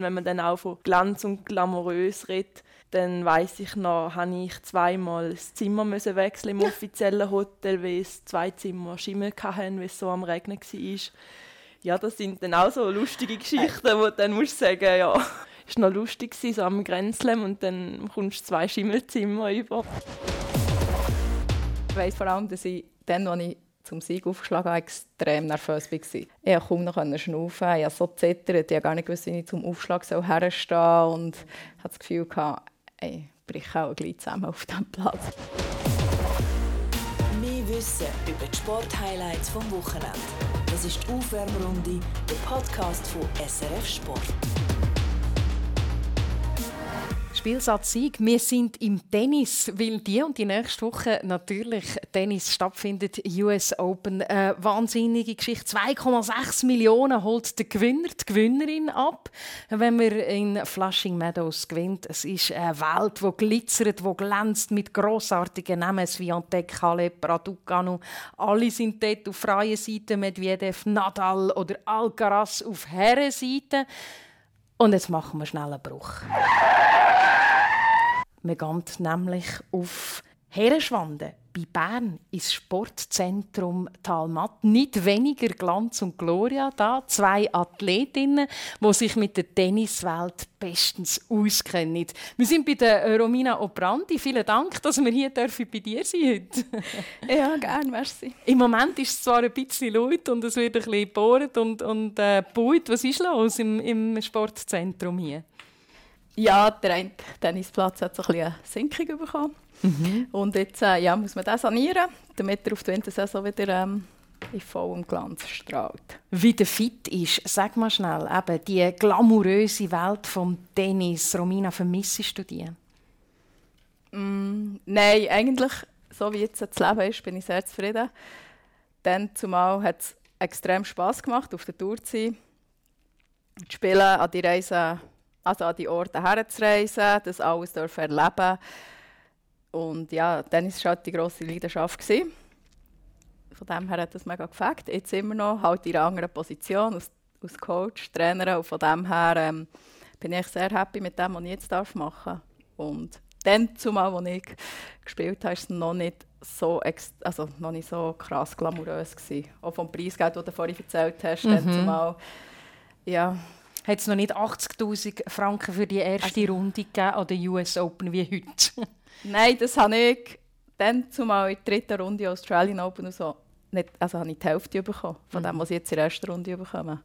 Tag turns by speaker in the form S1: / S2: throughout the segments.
S1: Wenn man dann auch von Glanz und glamourös redet, dann weiß ich noch, habe ich zweimal das Zimmer müssen wechseln im offiziellen Hotel, weil es zwei Zimmer Schimmel hatten, weil es so am Regnen war. Ja, das sind dann auch so lustige Geschichten, wo dann musst du sagen, ja, ist noch lustig gewesen, so am Grenzlem und dann kommst du zwei Schimmelzimmer über.
S2: Ich weiss vor allem, dass ich dann, als ich zum Sieg aufgeschlagen habe, extrem nervös war. Ich konnte kaum noch schnaufen, ich habe so zittert, ich habe gar nicht gewusst, wie ich zum Aufschlag herstehen soll und hatte das Gefühl, ey, brich auch gleich zusammen auf diesem Platz.
S3: Mehr Wissen über die Sporthighlights vom Wochenende. Das ist die Aufwärmrunde, der Podcast von SRF Sport.
S4: Spielsatz Sieg. Wir sind im Tennis, weil die und die nächste Woche natürlich Tennis stattfindet. US Open. Eine wahnsinnige Geschichte. 2,6 Millionen holt der Gewinner, die Gewinnerin ab, wenn man in Flushing Meadows gewinnt. Es ist eine Welt, die glitzert, die glänzt mit grossartigen Namen wie Antek, Halep, Raducanu. Alle sind dort auf freier Seite. Medvedev, Nadal oder Alcaraz auf Herrenseite. Und jetzt machen wir schnell einen Bruch. Man geht nämlich auf Herenschwanden bei Bern ins Sportzentrum Talmatt. Nicht weniger Glanz und Gloria da. Zwei Athletinnen, die sich mit der Tenniswelt bestens auskennen. Wir sind bei der Romina Obrandi. Vielen Dank, dass wir hier dürfen bei dir sein heute.
S2: ja, gerne, merci.
S4: Im Moment ist es zwar ein bisschen laut und es wird ein bisschen gebohrt und, und äh, gebaut. Was ist los im, im Sportzentrum hier?
S2: Ja, der Tennisplatz hat so ein eine Sinkung bekommen. Mhm. Und jetzt äh, ja, muss man das sanieren, damit er auf der Wintersaison wieder ähm, in vollem Glanz strahlt.
S4: Wie der fit ist, sag mal schnell, eben die glamouröse Welt des Tennis. Romina, vermissest du die?
S2: Mm, nein, eigentlich, so wie jetzt das Leben ist, bin ich sehr zufrieden. Dann zumal hat es extrem Spass gemacht, auf der Tour zu sein, zu spielen, an die Reise also an die Orte herzureisen, das alles erleben Und ja, dann war es halt die grosse Leidenschaft. Gewesen. Von dem her hat das mega gefällt. Jetzt immer noch halt in einer anderen Position als, als Coach, Trainer. Und von dem her ähm, bin ich sehr happy mit dem, was ich jetzt machen darf. Und dann, zumal, als ich gespielt habe, war es noch nicht so, also noch nicht so krass glamourös. Gewesen. Auch vom Preisgeld, das du vorhin erzählt hast, mhm. dann zumal, ja,
S4: hat es noch nicht 80'000 Franken für die erste also, Runde gegeben an der US Open wie heute?
S2: Nein, das habe ich dann zumal in der dritten Runde Australian Open und so nicht, also habe ich die Hälfte bekommen von dem, mhm. was ich jetzt in der ersten Runde bekomme.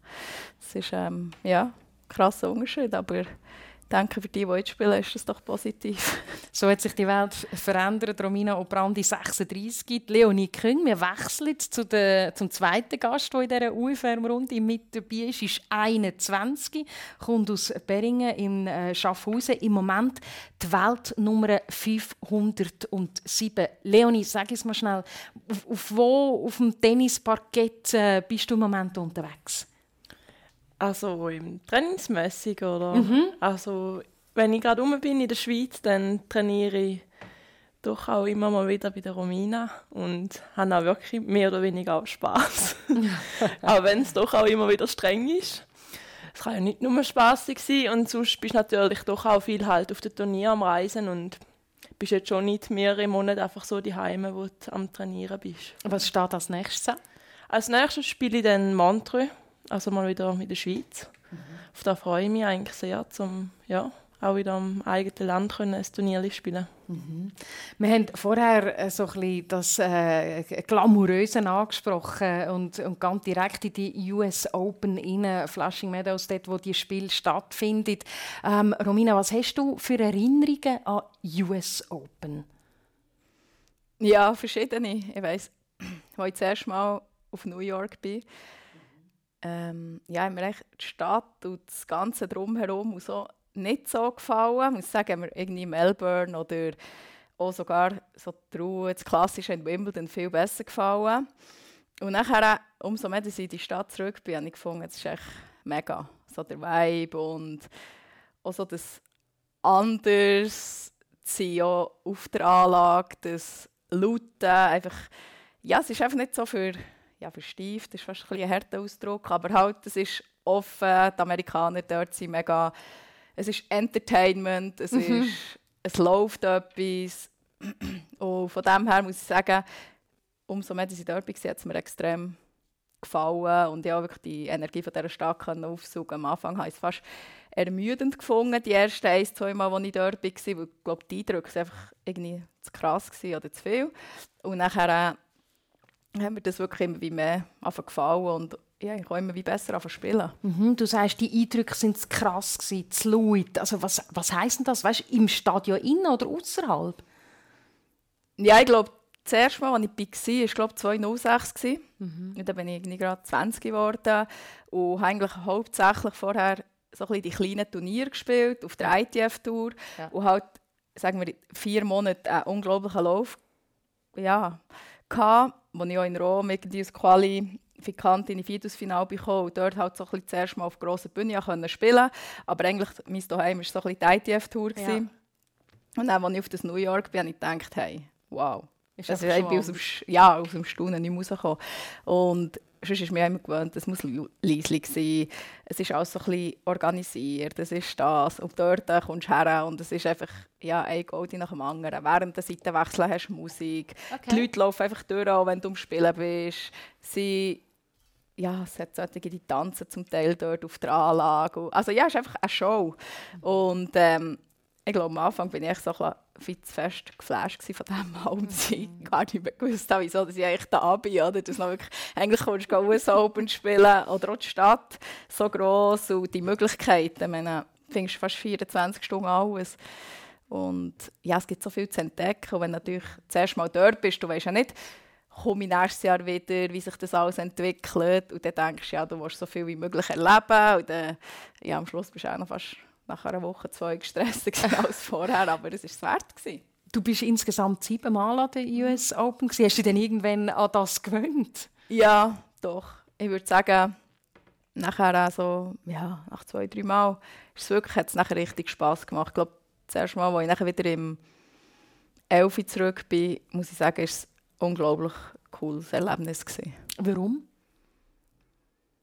S2: Das ist ähm, ja, ein krasser Unterschied, aber denke, für die, die jetzt spielen, ist das doch positiv.
S4: So hat sich die Welt verändert. Romina Obrandi 36, Leonie Küng. Wir wechseln zu der, zum zweiten Gast, der in dieser UFM-Runde mit dabei ist. ist 21, kommt aus Beringen in äh, Schaffhausen. Im Moment die Weltnummer 507. Leonie, sag es mal schnell, auf, auf wo auf dem Tennisparkett äh, bist du im Moment unterwegs?
S1: Also im Trainingsmäßig oder? Mhm. Also wenn ich gerade rum bin in der Schweiz, dann trainiere ich doch auch immer mal wieder bei der Romina und habe auch wirklich mehr oder weniger auch Spaß. auch wenn es doch auch immer wieder streng ist. Es kann ja nicht nur spaßig sein und sonst bist du natürlich doch auch viel halt auf der Turnier am Reisen und bist jetzt schon nicht mehrere Monate einfach so die Heime, wo du am Trainieren bist.
S4: Was steht als nächstes an?
S1: Als nächstes spiele ich dann Montreux also mal wieder in der Schweiz. Mhm. Auf das freue ich mich eigentlich sehr, um ja, auch wieder am eigenen Land können ein Turnier spielen
S4: mhm. Wir haben vorher äh, so ein bisschen das äh, Glamouröse angesprochen und, und ganz direkt in die US Open in Flushing Meadows, dort wo die Spiel stattfindet. Ähm, Romina, was hast du für Erinnerungen an US Open?
S2: Ja, verschiedene. Ich weiss, als ich das erste Mal auf New York bin, ähm, ja, mir echt die Stadt und das Ganze drumherum so nicht so gefallen. Ich muss sagen, mir irgendwie Melbourne oder auch sogar so die Ruhe, das Klassische in Wimbledon viel besser gefallen. Und nachher, umso mehr, dass ich in die Stadt zurück bin, habe ich gefunden, es ist echt mega. So der Vibe und auch so das anders sein auf der Anlage, das Lauten, einfach, ja, es ist einfach nicht so für ja, versteift ist fast ein, ein harter Ausdruck, aber halt, es ist offen, die Amerikaner dort sind mega, es ist Entertainment, es, mhm. ist, es läuft etwas. Und von dem her muss ich sagen, umso mehr ich dort war, hat es mir extrem gefallen und ja wirklich die Energie von dieser Stadt aufsaugen. Am Anfang habe ich es fast ermüdend gefunden, die ersten ein, zwei Mal, als ich dort war, weil ich glaube, die Eindrücke einfach irgendwie zu krass oder zu viel. Und nachher äh, haben mir das wirklich immer wie mehr gefallen und ja, ich immer wie besser spielen.
S4: Mhm, du sagst, die Eindrücke sind zu krass, gewesen, zu laut. Also was, was heisst denn das? Weißt, Im Stadion innen oder außerhalb?
S2: Ja, ich glaube, das erste Mal, als ich war, war glaube 2006. Mhm. Und dann bin ich gerade 20 geworden und habe eigentlich hauptsächlich vorher so ein die kleinen Turniere gespielt, auf der ITF-Tour. Ja. Und halt, sagen wir, vier Monate einen unglaublichen Lauf ja, hatte, wo ich auch in Rom irgendwie als Qualifikant in die Viertelfinale bekam und dort halt so ein bisschen zuerst mal auf grosser Bühne können spielen Aber eigentlich, mein Zuhause war so ein bisschen die ITF-Tour. Ja. Und dann, als ich auf das New York bin, habe ich gedacht, hey, wow. Ist also, ich bin aus dem, ja, aus dem Staunen nicht rausgekommen. Und sonst ist mir immer gewöhnt, es muss leislich sein. Es ist alles so ein bisschen organisiert. Es ist das. Und dort kommst du her und es ist einfach ja, ein Goldie nach dem anderen. Während der Seitenwechsel hast du Musik. Okay. Die Leute laufen einfach durch, auch wenn du am Spielen bist. Sie ja, es hat solche, die tanzen zum Teil dort auf der Anlage. Also ja, es ist einfach eine Show. Und ähm, ich glaube, am Anfang bin ich so ein bisschen zu fest geflasht von diesem Album, dass ich gar nicht mehr gewusst habe, wieso dass ich eigentlich da bin. Oder? Dass noch wirklich, eigentlich kommst du US Open spielen oder auch die Stadt so gross und die Möglichkeiten. Ich meine, du findest fast 24 Stunden alles. Und ja, es gibt so viel zu entdecken. Und wenn du natürlich zuerst mal dort bist, du weißt ja nicht, komme ich nächstes Jahr wieder, wie sich das alles entwickelt. Und dann denkst du, ja, du willst so viel wie möglich erleben. Und dann, ja, am Schluss bist du auch noch fast nach einer Woche zwei gestresster als vorher, aber es war es wert. Gewesen.
S4: Du bist insgesamt sieben Mal an der US Open. Gewesen. Hast du dich denn irgendwann an das gewöhnt?
S2: Ja, doch. Ich würde sagen, nachher also, ja, nach zwei, drei Mal ist es wirklich, hat es nachher richtig Spass gemacht. Ich glaube, das erste Mal, als ich nachher wieder im Elfi zurück bin, muss ich sagen, ist es ein unglaublich cooles Erlebnis gewesen.
S4: Warum?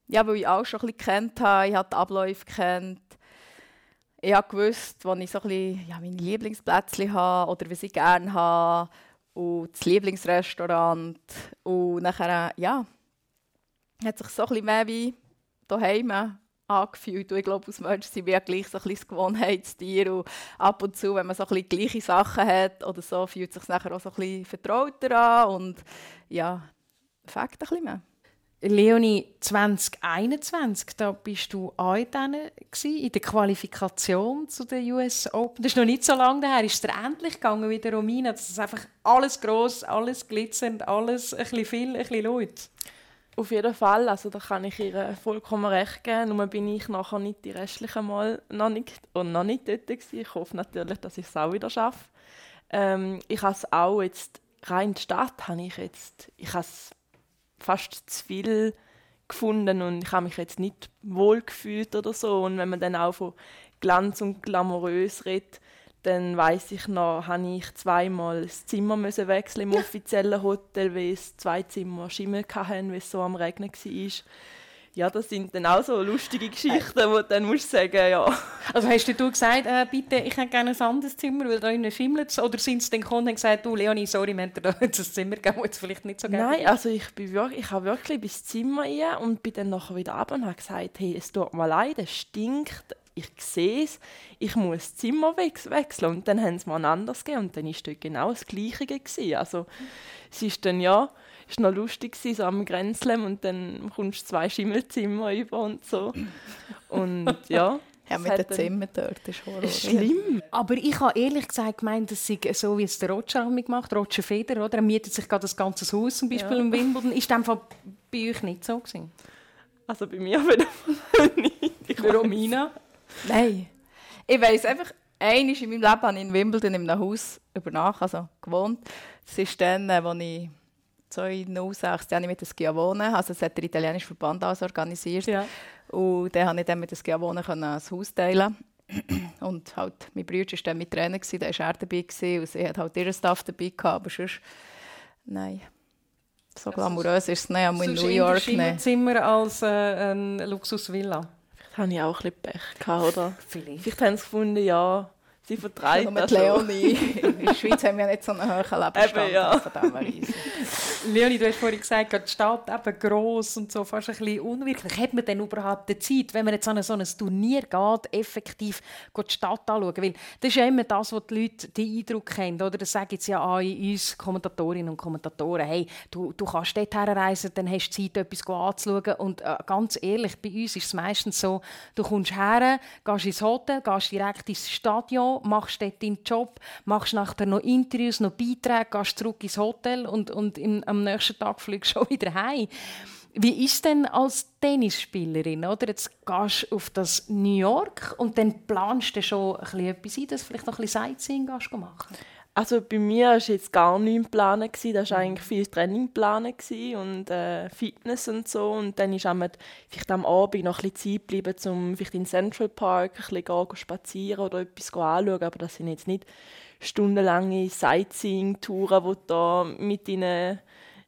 S2: Ja, weil ich auch schon ein bisschen kennt habe, ich habe die Abläufe kennt ich habe gewusst, wo ich so bisschen, ja, meine Lieblingsplätzchen habe oder was ich gerne habe und das Lieblingsrestaurant und nachher, ja, hat sich so ein bisschen mehr wie daheim angefühlt. Und ich glaube, als Mensch sind wir ja gleich so ein das Gewohnheitstier. Und ab und zu, wenn man so ein gleiche Sachen hat oder so, fühlt es sich nachher auch so ein vertrauter an. Und ja, fängt ein bisschen mehr.
S4: Leonie, 2021, da bist du auch dann in der Qualifikation zu den US Open. Das ist noch nicht so lange her. Ist es endlich gegangen wie der Romina, dass es einfach alles groß, alles glitzernd, alles ein bisschen viel, ein bisschen laut?
S1: Auf jeden Fall, also da kann ich ihr vollkommen recht geben. Nur bin ich nachher nicht die restlichen Mal noch nicht, und noch nicht dort gewesen. Ich hoffe natürlich, dass ich es auch wieder schaffe. Ähm, ich habe es auch jetzt, rein die Stadt habe ich jetzt, ich habe fast zu viel gefunden und ich habe mich jetzt nicht wohl gefühlt oder so. Und wenn man dann auch von Glanz und glamourös redet, dann weiß ich noch, habe ich zweimal das Zimmer müssen wechseln im offiziellen Hotel, weil es zwei Zimmer Schimmel hatten, weil es so am Regnen war. Ja, das sind dann auch so lustige Geschichten, wo du dann musst sagen, ja.
S4: Also hast du gesagt, äh, bitte, ich hätte gerne ein anderes Zimmer, weil da innen schimmelt Oder sind sie dann gekommen und gesagt, du Leonie, sorry, wir haben dir da das Zimmer gegeben, das vielleicht nicht so
S1: gerne Nein, also ich, bin wirklich, ich habe wirklich bis Zimmer rein und bin dann nachher wieder ab und habe gesagt, hey, es tut mir leid, es stinkt, ich sehe es, ich muss das Zimmer wechseln. Und dann haben sie mir ein anderes gegeben und dann war dort genau das Gleiche. Gewesen. Also es ist dann ja ist noch lustig gewesen, so am Grenzlem und dann kommst du zwei Schimmelzimmer über und so. Und ja.
S2: Ja, mit den Zimmern dort ist
S1: Horror. Ist schlimm.
S4: Aber ich habe ehrlich gesagt gemeint, dass sei so, wie es der Roger gemacht Roger Feder, oder? Er mietet sich gerade das ganze Haus zum Beispiel ja. im Wimbledon. Ist das bei euch nicht so gewesen?
S1: Also bei mir auf jeden Fall nicht.
S2: Ich Romina? Nein. Ich weiss einfach, einmal in meinem Leben habe ich in Wimbledon in einem Haus übernachtet, also gewohnt. Das ist dann, als ich 2006 habe ich mit der Schiavone, also das hat der italienische Verband also organisiert. Ja. Und dann konnte ich dann mit der Schiavone das Haus teilen. Und halt, mein Bruder war dann mit Trainer, da war er dabei gewesen, und sie hat halt ihren Staff dabei gehabt, aber sonst, nein. So glamourös ist es nicht, aber in New York
S4: nicht. Zimmer als äh, eine Luxusvilla.
S1: Vielleicht habe ich auch ein bisschen Pech gehabt, oder? Vielleicht. Vielleicht haben sie gefunden, ja, Sie vertreibt
S2: ja, mit Leonie. In der Schweiz haben wir nicht so einen hohen Lebensstandard. Eben, ja. dem
S4: Leonie, du hast vorhin gesagt, die Stadt eben gross und so, fast ein bisschen unwirklich. Hat man denn überhaupt die Zeit, wenn man jetzt an so ein Turnier geht, effektiv die Stadt anschauen? Weil das ist ja immer das, was die Leute den Eindruck haben. Oder? Das sagen jetzt ja an uns Kommentatorinnen und Kommentatoren, hey, du, du kannst dort herreisen, dann hast du Zeit, etwas anzuschauen. Und äh, ganz ehrlich, bei uns ist es meistens so, du kommst her, gehst ins Hotel, gehst direkt ins Stadion, machst dort deinen Job, machst nachher noch Interviews, noch Beiträge, gehst zurück ins Hotel und, und im, am nächsten Tag fliegst du schon wieder heim. Wie ist denn als Tennisspielerin? Oder? Jetzt gehst du auf das New York und dann planst du schon ein bisschen etwas ein, dass du vielleicht noch ein bisschen Sightseeing machen
S1: also bei mir war jetzt gar nichts geplant. Da war eigentlich viel Training geplant und äh, Fitness und so. Und dann ist am Abend noch ein bisschen Zeit geblieben, um vielleicht in Central Park ein bisschen gehen, spazieren oder etwas anschauen. Aber das sind jetzt nicht stundenlange Sightseeing-Touren, wo du da mit deinen,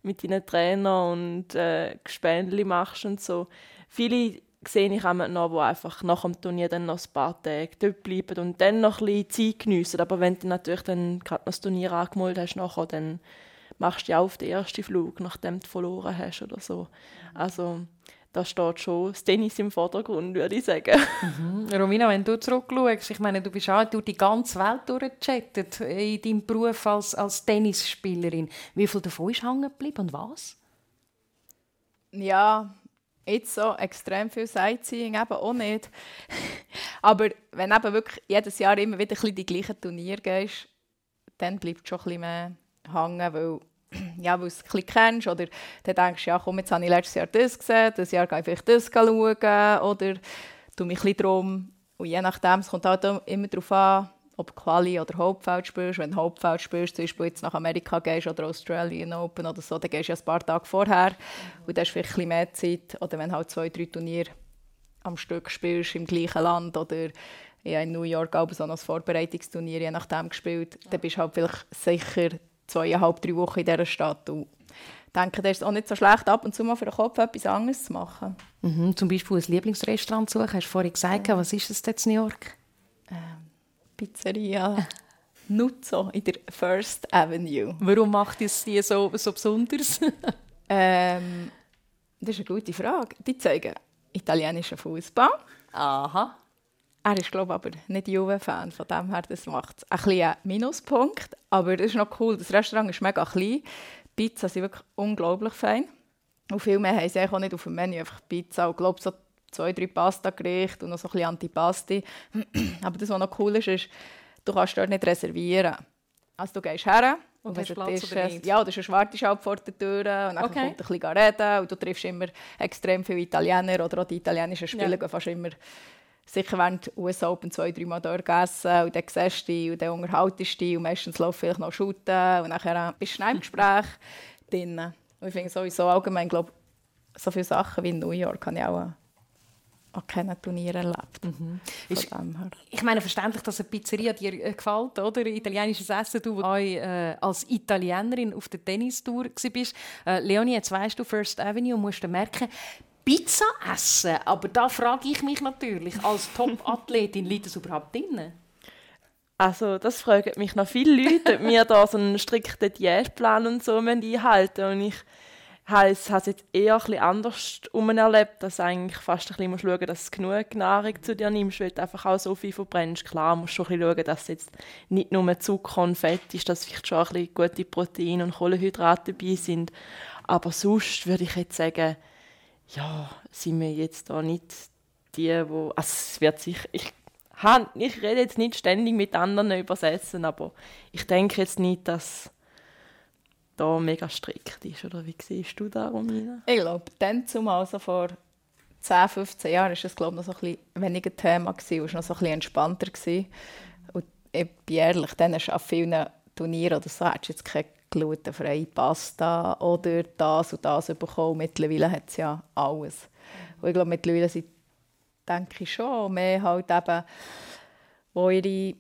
S1: mit deinen Trainern und äh, Gespendli machst und so. Viele sehe ich auch noch, die einfach nach dem Turnier dann noch ein paar Tage dort bleiben und dann noch ein bisschen Zeit geniessen. Aber wenn du natürlich dann gerade das Turnier angemeldet hast, nachher, dann machst du ja auf den ersten Flug, nachdem du verloren hast oder so. Also da steht schon das Tennis im Vordergrund, würde ich sagen.
S4: Mhm. Romina, wenn du zurückschaust, ich meine, du bist auch durch die ganze Welt durchgechattet in deinem Beruf als, als Tennisspielerin. Wie viel davon ist hängen geblieben und was?
S2: Ja, jetzt so extrem viel Sightseeing eben auch nicht. Aber wenn du wirklich jedes Jahr immer wieder ein die gleichen Turniere gehst, dann bleibt schon ein bisschen mehr hängen, weil, ja, weil du es ein bisschen kennst oder dann denkst du, ja komm, jetzt habe ich letztes Jahr das gesehen, das Jahr gehe ich vielleicht das schauen oder tu mich ein bisschen drum. Und je nachdem, es kommt halt immer darauf an, ob Quali oder Hauptfeld spielst. Wenn du Hauptfeld spielst, zum Beispiel jetzt nach Amerika gehst oder Australian Open oder so, dann gehst du ja ein paar Tage vorher und dann hast vielleicht ein mehr Zeit. Oder wenn du halt zwei, drei Turniere am Stück spielst im gleichen Land oder ja, in New York auch so ein Vorbereitungsturnier je nachdem gespielt, ja. dann bist du halt vielleicht sicher zweieinhalb, drei Wochen in dieser Stadt. Und ich denke, das ist auch nicht so schlecht, ab und zu mal für den Kopf etwas anderes zu machen.
S4: Mhm, zum Beispiel ein Lieblingsrestaurant suchen, hast du vorhin gesagt, ja. was ist das jetzt in New York?
S2: Ähm, Pizzeria Nuzzo in der First Avenue.
S4: Warum macht es die so, so besonders?
S2: ähm, das ist eine gute Frage. Die zeigen italienischen Fußball.
S4: Aha.
S2: Er ist, glaube ich, aber nicht Juve-Fan, von dem her, das macht es ein bisschen Minuspunkt. Aber das ist noch cool, das Restaurant ist mega klein. Die Pizza sind wirklich unglaublich fein. Und viel mehr haben sie auch nicht auf dem Menü, einfach Pizza. Und ich glaube, so zwei, drei Pasta-Gerichte und noch so ein bisschen Antipasti. Aber das, was noch cool ist, ist, du kannst dort nicht reservieren. Also du gehst her
S4: und, hast Platz
S2: oder nicht? Ja, du wartest halt vor der Tür und dann okay. kommt ein bisschen reden und du triffst immer extrem viele Italiener oder auch die italienischen Spieler ja. fast immer sicher während US Open zwei, drei Mal dort gegessen und dann siehst du dich und dann unterhaltest du dich und meistens läuft vielleicht noch shooten und dann bist du im Gespräch drin. Und ich finde sowieso allgemein, glaube so viele Sachen wie in New York habe ich auch an keinen Turnier erlebt. Mhm.
S4: Ist, ich meine, verständlich, dass eine Pizzeria dir äh, gefällt, oder? Italienisches Essen, du auch, äh, als Italienerin auf der Tennistour warst. Äh, Leonie, jetzt weißt du First Avenue und musst du merken, Pizza essen, aber da frage ich mich natürlich, als Top-Athletin, liegt das überhaupt drin?
S1: Also das fragen mich noch viele Leute, ob wir da so einen strikten Diätplan und so einhalten und ich habe es jetzt eher ein anders erlebt, dass du eigentlich fast ein bisschen schauen musst, dass du genug Nahrung zu dir nimmst, weil du einfach auch so viel verbrennst. Klar, musst du schon ein bisschen schauen, dass jetzt nicht nur Zucker und Fett ist, dass vielleicht schon ein bisschen gute Proteine und Kohlenhydrate dabei sind. Aber sonst würde ich jetzt sagen, ja, sind wir jetzt da nicht die, wo also es wird sich ich ich rede jetzt nicht ständig mit anderen übersetzen, aber ich denke jetzt nicht, dass da mega strikt ist. Oder wie siehst du das, Romina?
S2: Ich glaube, dann zumal also vor 10, 15 Jahren war es glaube noch so ein bisschen weniger Thema gewesen, es noch so ein bisschen entspannter gewesen. Und ich bin ehrlich, dann hast du an vielen Turnieren oder so, hast du jetzt keine glutenfreie Pasta oder das und das bekommen. Mittlerweile hat es ja alles. Und ich glaube, mittlerweile sind, denke ich schon, mehr halt eben, wo ihre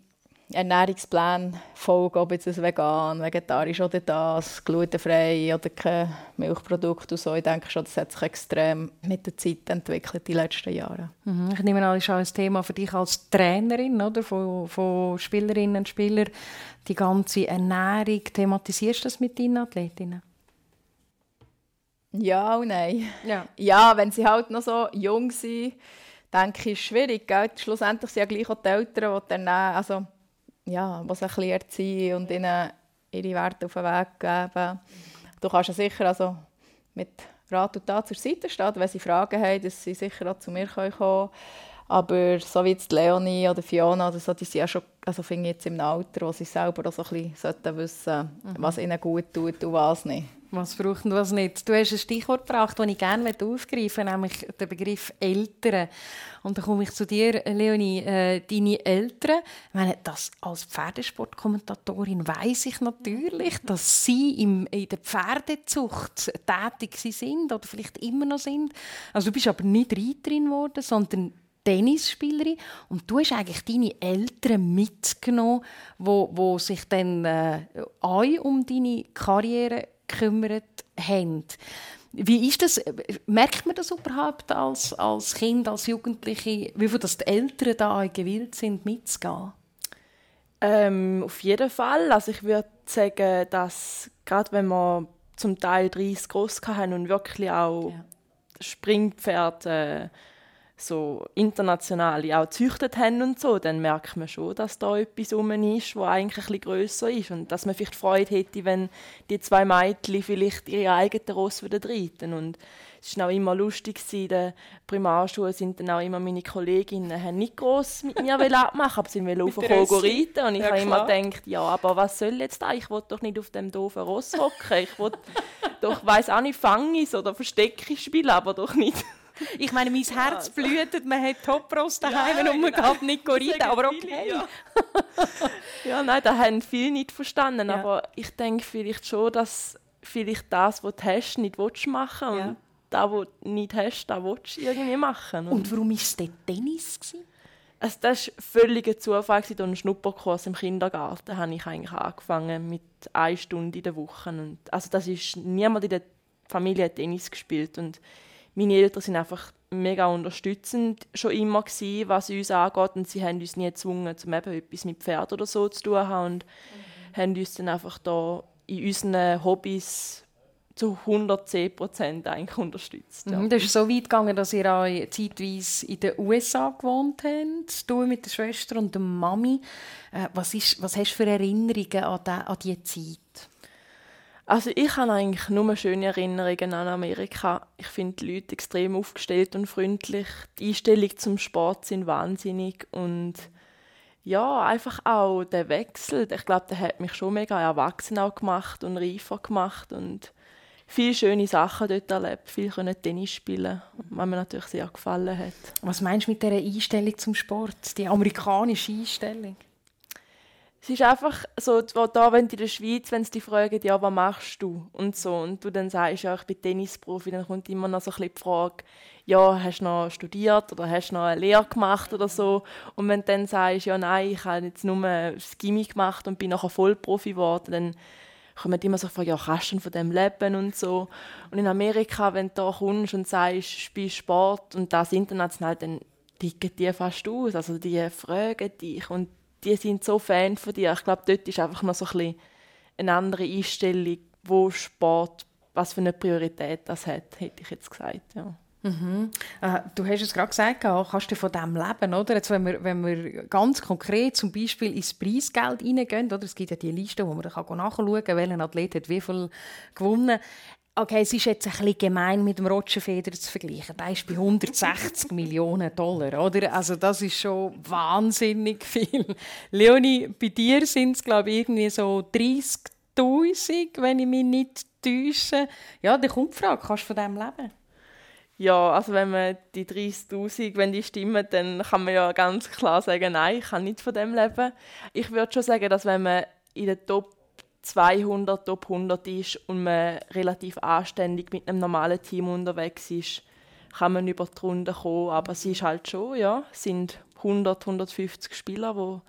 S2: Ernährungsplänen folgen, ob jetzt vegan, vegetarisch oder das, glutenfrei oder kein Milchprodukt und so. Ich denke schon, das hat sich extrem mit der Zeit entwickelt in den letzten Jahren.
S4: Mhm. Ich nehme an, das ist auch ein Thema für dich als Trainerin oder? Von, von Spielerinnen und Spielern. Die ganze Ernährung, thematisierst du das mit deinen Athletinnen?
S2: Ja und nein.
S4: Ja.
S2: ja, wenn sie halt noch so jung sind, denke ich, ist schwierig. Gell? Schlussendlich sind ja gleich auch die Eltern, die dann, also, ja, was ein erziehen und ihnen ihre Werte auf den Weg geben. Du kannst ja sicher also mit Rat und Tat zur Seite stehen, wenn sie Fragen haben, dass sie sicher auch zu mir kommen können. Aber so wie jetzt Leonie oder Fiona oder so, die sind ja schon, also finde ich jetzt im Alter, wo sie selber auch so ein bisschen wissen mhm. was ihnen gut tut und was nicht.
S4: Was braucht und was nicht. Du hast ein Stichwort gebracht, das ich gerne aufgreifen möchte, nämlich den Begriff Eltern. Und da komme ich zu dir, Leonie. Äh, deine Eltern, ich meine, das als Pferdesportkommentatorin weiß ich natürlich, dass sie im, in der Pferdezucht tätig sind oder vielleicht immer noch sind. Also du bist aber nicht Reiterin geworden, sondern Tennisspielerin und du hast eigentlich deine Eltern mitgenommen, wo, wo sich dann äh, um deine Karriere gekümmert haben. Wie ist das? Merkt man das überhaupt als, als Kind, als Jugendliche, wie viel das die Eltern da gewillt sind, mitzugehen?
S1: Ähm, auf jeden Fall. Also ich würde sagen, dass gerade wenn wir zum Teil 30 groß haben und wirklich auch ja. Springpferde äh, so international auch gezüchtet haben und so, dann merkt man schon, dass da etwas rum ist, wo eigentlich ein grösser ist und dass man vielleicht Freude hätte, wenn die zwei Mädchen vielleicht ihre eigenen Ross wieder reiten. Und es war auch immer lustig, in der Primarschule sind dann auch immer meine Kolleginnen haben nicht gross mit mir abmachen, aber sie wollten auf den reiten. Und ich ja, habe immer gedacht, ja, aber was soll jetzt da? Ich will doch nicht auf dem doofen Ross hocken, ich will doch, weiß auch nicht, Fangis oder Verstecke spielen, aber doch nicht
S4: ich meine, mein Herz blutet, man hat Toprost daheim ja, und man geht nicht reiten, aber okay.
S1: Ja. ja, nein, das haben viele nicht verstanden, ja. aber ich denke vielleicht schon, dass vielleicht das, was du hast, nicht machen willst und das, was du nicht hast, das willst du irgendwie machen.
S4: Und, und warum war es denn Tennis?
S1: Also das war völliger Zufall. Durch einen Schnupperkurs im Kindergarten habe ich eigentlich angefangen mit einer Stunde in der Woche. Und also das ist niemand in der Familie hat Tennis gespielt und meine Eltern sind einfach mega unterstützend schon immer gewesen, was uns angeht und sie haben uns nie gezwungen, zum eben etwas mit Pferd oder so zu tun haben und mhm. haben uns dann einfach da in unseren Hobbys zu 110 Prozent eigentlich unterstützt.
S4: Ja. Mhm, das ist so weit gegangen, dass ihr auch zeitweise in den USA gewohnt habt, du mit der Schwester und der Mami. Äh, was, ist, was hast du für Erinnerungen an, die, an diese Zeit?
S1: Also ich habe eigentlich nur schöne Erinnerungen an Amerika. Ich finde die Leute extrem aufgestellt und freundlich. Die Einstellung zum Sport sind wahnsinnig und ja, einfach auch der Wechsel. Ich glaube, der hat mich schon mega erwachsen auch gemacht und reifer gemacht und viele schöne Sachen dort erlebt, viel können Tennis spielen, was mir natürlich sehr gefallen hat.
S4: Was meinst du mit dieser Einstellung zum Sport, die amerikanische Einstellung?
S1: Es ist einfach so, da, wenn in der Schweiz, wenn sie dich fragen, ja, was machst du? Und so, und du dann sagst, ja, ich bin Tennisprofi, dann kommt immer noch so ein bisschen die Frage, ja, hast du noch studiert oder hast du noch eine Lehre gemacht oder so? Und wenn du dann sagst, ja, nein, ich habe jetzt nur das Gimmick gemacht und bin nachher Vollprofi geworden, dann kommen immer so Fragen, ja, kannst du von dem leben und so. Und in Amerika, wenn du da kommst und sagst, spielst Sport und das international, dann ticken die fast aus. Also die fragen dich und die sind so Fan von dir. Ich glaube, dort ist einfach noch so ein bisschen eine andere Einstellung, wo Sport, was für eine Priorität das hat, hätte ich jetzt gesagt. Ja.
S4: Mhm. Äh, du hast es gerade gesagt, kannst du von dem leben, oder? Jetzt, wenn, wir, wenn wir ganz konkret zum Beispiel ins Preisgeld hineingehen, oder? es gibt ja die Liste, wo man nachschauen kann, welcher Athlet hat wie viel gewonnen. Okay, es ist jetzt ein bisschen gemein mit dem Federer zu vergleichen. Der ist bei 160 Millionen Dollar, oder? Also das ist schon wahnsinnig viel. Leonie, bei dir sind es glaube ich irgendwie so 30'000, wenn ich mich nicht täusche. Ja, dann kommt die Frage, kannst du von dem leben?
S1: Ja, also wenn man die 30'000, wenn die stimmen, dann kann man ja ganz klar sagen, nein, ich kann nicht von dem leben. Ich würde schon sagen, dass wenn man in der Top 200 Top 100 ist und man relativ anständig mit einem normalen Team unterwegs ist, kann man über die Runde kommen. Aber es ist halt schon, ja, es sind 100, 150 Spieler, die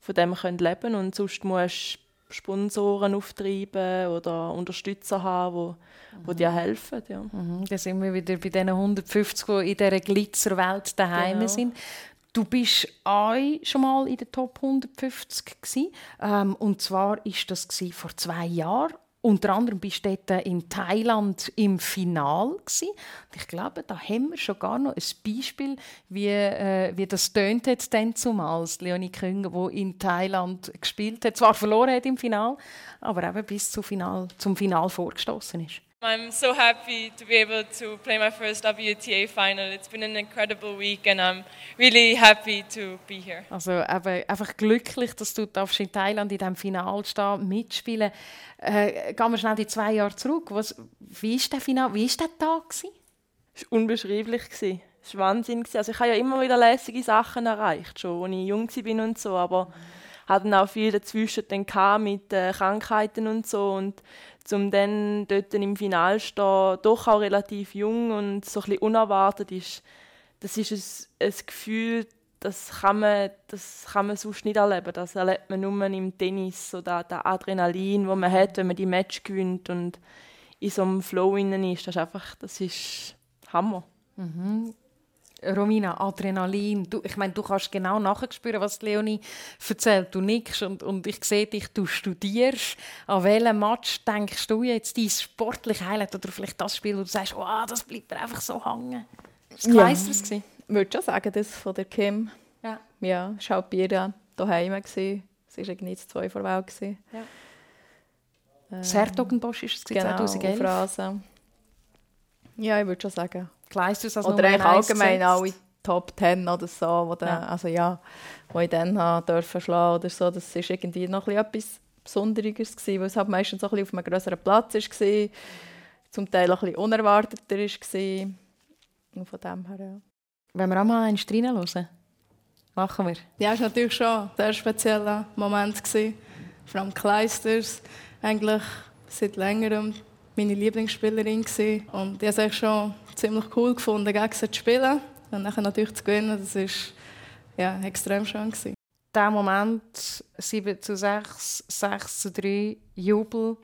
S1: von dem können leben und sonst musst du Sponsoren auftreiben oder Unterstützer haben, wo, wo dir helfen. Ja.
S4: Mhm, da sind wir wieder bei den 150, die in dieser Glitzerwelt daheim
S1: Genau.
S4: sind. Du bist auch schon mal in der Top 150 gsi, ähm, und zwar ist das vor zwei Jahren. Unter anderem bist du dort in Thailand im Final ich glaube, da haben wir schon gar noch ein Beispiel, wie, äh, wie das tönt hat dann zumals Leonie Künger, wo in Thailand gespielt hat, zwar verloren hat im Final, aber eben bis zum Final, zum Final vorgestoßen ist.
S5: I'm so happy to be able to play my first WTA final. It's been an incredible week and I'm really happy to be here.
S4: Also eben, einfach glücklich, dass du darfst in Thailand in diesem Final stehen, mitspielen. Äh, gehen wir schnell die zwei Jahre zurück. Was, wie war der Final? Wie war der Tag? Gewesen?
S1: Es war unbeschreiblich. gewesen. Es war Wahnsinn. gewesen. Also ich habe ja immer wieder lässige Sachen erreicht, schon als ich jung war und so, aber hatte dann auch viel dazwischen dann mit äh, Krankheiten und so und zum dann dort im Finale stehen, doch auch relativ jung und so ein bisschen unerwartet ist, das ist ein, ein Gefühl, das kann, man, das kann man sonst nicht erleben. Das erlebt man nur im Tennis, so der, der Adrenalin, wo man hat, wenn man die Match gewinnt und in so einem Flow innen ist. Das ist einfach, das ist Hammer.
S4: Romina, Adrenalin. Du, ich meine, du kannst genau nachspüren, was Leonie erzählt. Du nickst und, und ich sehe dich, du studierst. An welchem Match denkst du jetzt dein sportliche Highlight oder vielleicht das Spiel, wo du sagst, oh, das bleibt mir einfach so hängen? Das
S2: Ja.
S4: Kleisters gewesen?
S2: Ich würde schon sagen, das von der Kim.
S4: Ja.
S2: Ja, es war ihr daheim. gewesen. Sie war irgendwie jetzt zwei vor gewesen.
S4: Ja. Sertogenbosch ist es
S2: Genau,
S4: 2011.
S2: Phrasen. Ja, ich würde schon sagen.
S4: Kleisters als
S2: Oder
S4: Nummer
S2: eigentlich allgemein alle Top 10 oder so, wo, dann,
S4: Ja.
S2: also ja, wo ich dann habe dürfen schlagen oder so. Das war irgendwie noch ein bisschen etwas Besonderes, gewesen, weil es halt meistens so ein bisschen auf einem größeren Platz war. Zum Teil auch ein bisschen unerwarteter war. Und von dem her, ja.
S4: Wenn wir auch mal einen reinhören, machen wir.
S6: Ja, es war natürlich schon ein sehr spezieller Moment. Gewesen. Vor allem Kleisters, eigentlich seit längerem meine Lieblingsspielerin. Gewesen. Und ich habe schon ziemlich cool gefunden, gegen sie zu spielen. Und dann natürlich zu gewinnen, das war ja, extrem schön. Gewesen.
S4: Der Moment 7 zu 6, 6 zu 3, Jubel.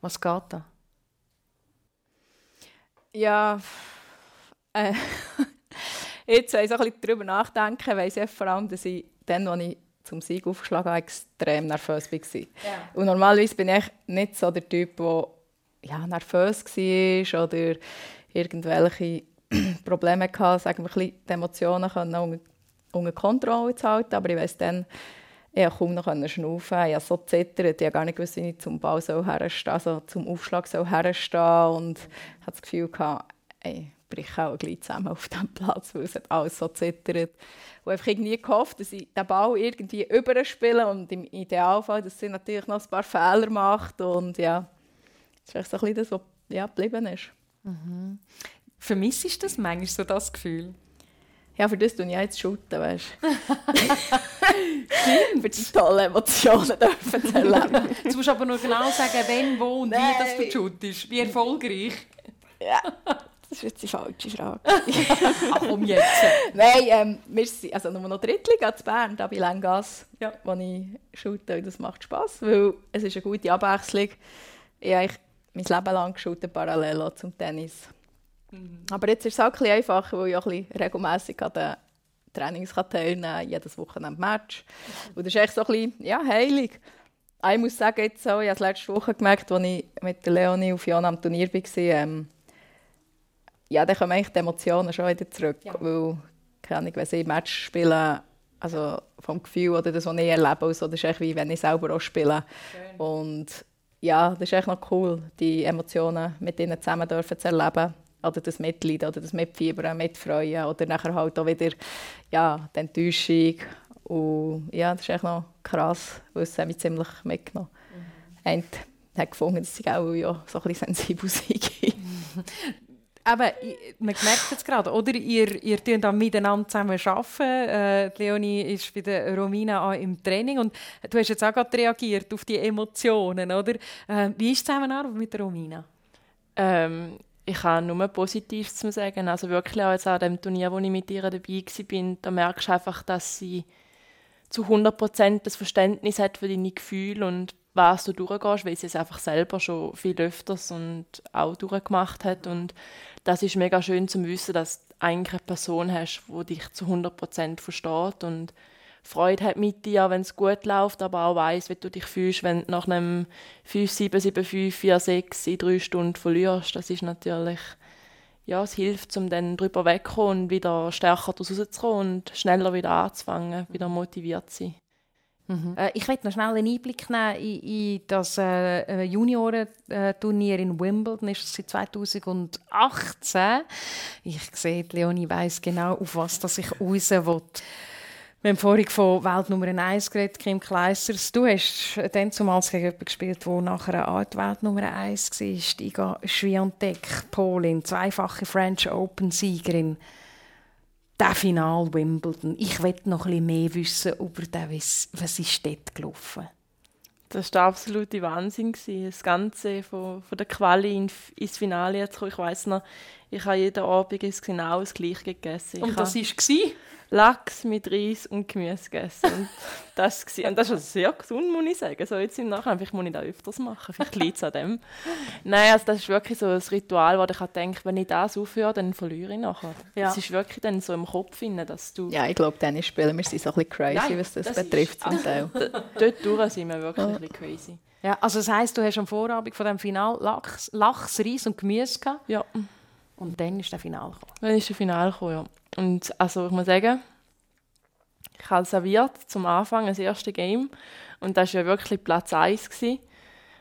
S4: Was geht da?
S2: Ja, äh, jetzt, wenn ich so ein bisschen darüber nachdenke, weiss ich vor allem, dass ich dann, als ich zum Sieg aufgeschlagen habe, extrem nervös war. Und normalerweise bin ich nicht so der Typ, der ja, nervös war oder irgendwelche Probleme hatte, sagen wir, die Emotionen können unter, unter Kontrolle zu halten. Aber ich weiss dann, ich kaum noch schnaufen. Ich habe so gezittert. Ich habe gar nicht gewusst, wie ich zum Ball herstehen also zum Aufschlag soll herstehen Und ich hatte das Gefühl, gehabt, ey, ich breche auch gleich zusammen auf diesem Platz, weil es hat alles so zittert. Und einfach irgendwie gehofft, dass ich den Ball irgendwie überspiele und im Idealfall, dass sie natürlich noch ein paar Fehler macht. Und ja, das ist echt so ein bisschen das, was ja, geblieben ist.
S4: Vermisst du das manchmal, so das Gefühl?
S2: Ja, für das tue ich ja jetzt shooten, weißt du. für die tollen Emotionen dürfen zu erleben.
S4: Jetzt musst du aber nur genau sagen, wenn, wo und wie das du
S2: Nein.
S4: shootest. Wie erfolgreich.
S2: ja, das ist jetzt die falsche Frage.
S4: Ach, komm jetzt.
S2: Nein, ähm, wir sind also nur noch Drittliga zu Bern, da bei Lengas,
S4: Ja.
S2: wo ich. Und das macht Spass, weil es ist eine gute Abwechslung. Ich habe mein Leben lang geshootet, parallel zum Tennis. Aber jetzt ist es auch ein bisschen einfacher, weil ich auch ein bisschen regelmässig an den Trainings teilnehmen kann, jedes Wochenende Match. Und das ist echt so ein bisschen, ja, heilig. Ah, Ich muss sagen, jetzt auch, ich habe es letzte Woche gemerkt, als ich mit Leonie auf Fiona am Turnier war, ähm, ja, dann kommen eigentlich die Emotionen schon wieder zurück. Weil, keine Ahnung, wenn sie Match spielen, also vom Gefühl oder das, was ich erlebe, also, das ist echt wie wenn ich selber auch spiele. Und ja, das ist echt noch cool, die Emotionen mit ihnen zusammen dürfen zu erleben. Oder das Mitleiden, oder das Mitfiebern, Mitfreuen. Oder nachher halt auch wieder ja, die Enttäuschung. Und ja, das ist echt noch krass, weil es mich ziemlich mitgenommen. Mhm. Hat gefunden, dass ich auch ja, so ein bisschen sensibel sei.
S4: Aber i- man merkt jetzt gerade, oder? Ihr, ihr tut dann miteinander zusammen arbeiten. Äh, Leonie ist bei der Romina auch im Training und du hast jetzt auch gerade reagiert auf die Emotionen, oder? Äh, wie ist die Zusammenarbeit mit der Romina?
S1: Ähm, ich kann nur Positives zu sagen. Also wirklich auch jetzt an dem Turnier, wo ich mit ihr dabei war, da merkst du einfach, dass sie zu 100% das Verständnis hat für deine Gefühle und was du durchgehst, weil sie es einfach selber schon viel öfters und auch durchgemacht hat. Und das ist mega schön zu wissen, dass du eigentlich eine Person hast, die dich zu 100% versteht und Freude hat mit dir, wenn es gut läuft, aber auch weiß, wie du dich fühlst, wenn du nach einem 5, 7, 7, 5, 4, 6 in drei Stunden verlierst. Das ist natürlich, ja, es hilft, um dann drüber wegzukommen und wieder stärker daraus rauszukommen und schneller wieder anzufangen, wieder motiviert zu sein.
S4: Mhm. Äh, ich möchte noch schnell einen Einblick nehmen in, in das äh, Juniorenturnier in Wimbledon. Das ist seit 2018. Ich sehe, Leonie weiß genau, auf was das ich raus will. Wir haben vorhin von Welt Nummer 1 geredet, Kim Kleissers. Du hast dann zumals gegen jemanden gespielt, der nachher eine Art Welt Nummer 1 war. Iga Swiatek, Polin, zweifache French Open-Siegerin. Der Final Wimbledon. Ich will noch bisschen mehr wissen über den. Was ist dort gelaufen?
S1: Das war der absolute Wahnsinn. Das Ganze von, von der Quali in, ins Finale zu kommen. Ich weiss noch, ich habe jeden Abend genau das Gleiche gegessen.
S4: Und das war?
S1: Lachs mit Reis und Gemüse gegessen. Und das, war, und das ist sehr gesund, muss ich sagen. So jetzt im Nachhinein, vielleicht muss ich das öfters machen, vielleicht liegt es an dem. Nein, also das ist wirklich so ein Ritual, wo ich denke, wenn ich das aufhöre, dann verliere ich nachher. Ja. Es ist wirklich dann so im Kopf, dass du...
S2: Ja, ich glaube, Tennisspieler, wir sind so ein bisschen crazy, ja, was das, das betrifft. Ist, also,
S1: dort durch sind wir wirklich ja. ein bisschen crazy.
S4: Ja, also das heisst, du hast am Vorabend von dem Final Lachs, Lachs Reis und Gemüse gehabt?
S1: Ja.
S4: Und dann ist der Final
S1: gekommen? Dann ist der Final gekommen, ja. Und also ich muss sagen, ich habe serviert zum Anfang das erste Game und das war ja wirklich Platz 1 gewesen.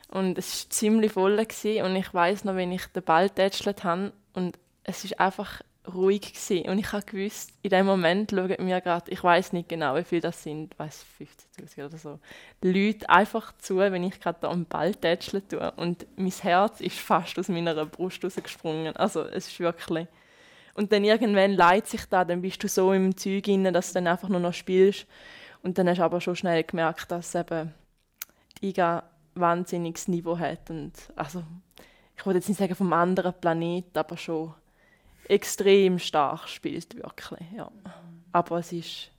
S1: und es war ziemlich voll gewesen. und ich weiß noch, wenn ich den Ball tätschelt habe und es ist einfach ruhig gewesen. und ich habe gewusst, in dem Moment schauen mir gerade, ich weiß nicht genau, wie viele das sind, weiß 50'000 oder so, Leute einfach zu, wenn ich gerade am Ball tätscheln tue und mein Herz ist fast aus meiner Brust rausgesprungen. Also es ist wirklich und dann irgendwann leidet sich da, dann bist du so im Zeug inne, dass du dann einfach nur noch spielst. Und dann hast du aber schon schnell gemerkt, dass eben Iga wahnsinniges Niveau hat. Und also, ich wollte jetzt nicht sagen vom anderen Planeten, aber schon extrem stark spielt wirklich. Ja. Aber es ist,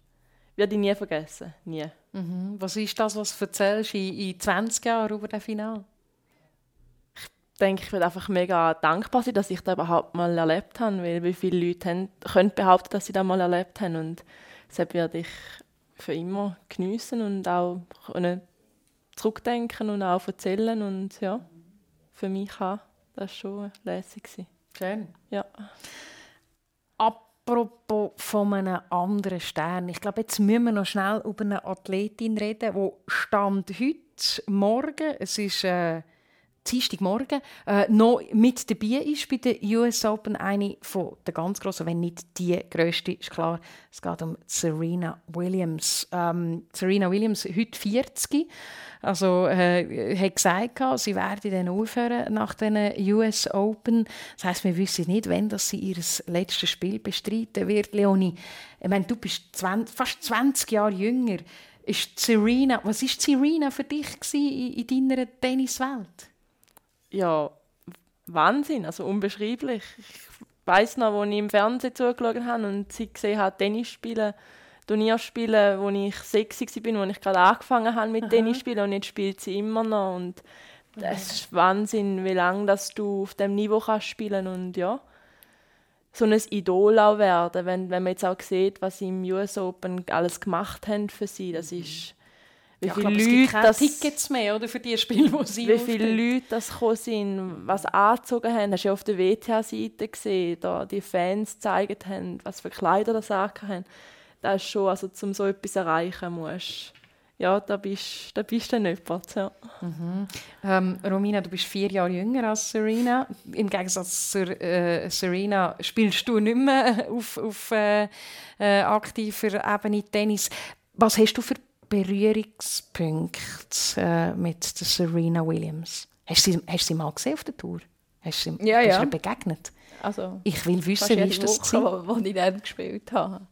S1: werde ich nie vergessen, nie.
S4: Mhm. Was ist das, was du erzählst in, in 20 Jahren über das Finale?
S1: denke, ich werde einfach mega dankbar sein, dass ich das überhaupt mal erlebt habe, weil wie viele Leute haben, können behaupten, dass sie das mal erlebt haben und das werde ich für immer geniessen und auch zurückdenken und auch erzählen und ja, für mich auch das schon lässig sein.
S4: Schön.
S1: Ja.
S4: Apropos von einem anderen Stern. Ich glaube, jetzt müssen wir noch schnell über eine Athletin reden, die stand heute Morgen, es ist äh, Dienstagmorgen äh, noch mit dabei ist bei der US Open. Eine von der ganz grossen, wenn nicht die grösste, ist klar. Es geht um Serena Williams. Ähm, Serena Williams, heute 40. Also, äh, hat gesagt, sie werde dann aufhören nach den US Open. Das heisst, wir wissen nicht, wann dass sie ihr letztes Spiel bestreiten wird. Leonie, ich meine, du bist 20, fast 20 Jahre jünger. Ist Serena, was war Serena für dich in, in deiner Tenniswelt?
S1: Ja, Wahnsinn, also unbeschreiblich. Ich weiß noch, als ich im Fernsehen zugeschaut habe und sie gesehen habe, Tennis spielen, Turnier spielen, wo ich sechs war, wo ich gerade angefangen habe mit Aha. Tennis spielen und jetzt spielt sie immer noch und das ist Wahnsinn, wie lange dass du auf dem Niveau kannst spielen und ja, so ein Idol auch werden, wenn, wenn man jetzt auch sieht, was sie im US Open alles gemacht haben für sie, das mhm. ist
S4: wie ja, viele Leute das Tickets mehr oder für die Spiele, wo sie
S1: Wie viele Leute das gekommen sind, was angezogen haben, hast du ja auf der WTA-Seite gesehen, da die Fans gezeigt haben, was für Kleider das haben. Das ist schon, also um so etwas erreichen musst ja, da bist, da bist du jemand. Ja.
S4: Mhm. Ähm, Romina, du bist vier Jahre jünger als Serena. Im Gegensatz zu äh, Serena spielst du nicht mehr auf, auf äh, äh, aktiver Ebene Tennis. Was hast du für Berührungspunkte äh, mit der Serena Williams? Hast du, sie, hast du sie mal gesehen auf der Tour? Hast du,
S2: ja,
S4: hast du begegnet?
S2: Also,
S4: ich will wissen, wie ist das
S2: Woche, wo, wo ich dann gespielt habe.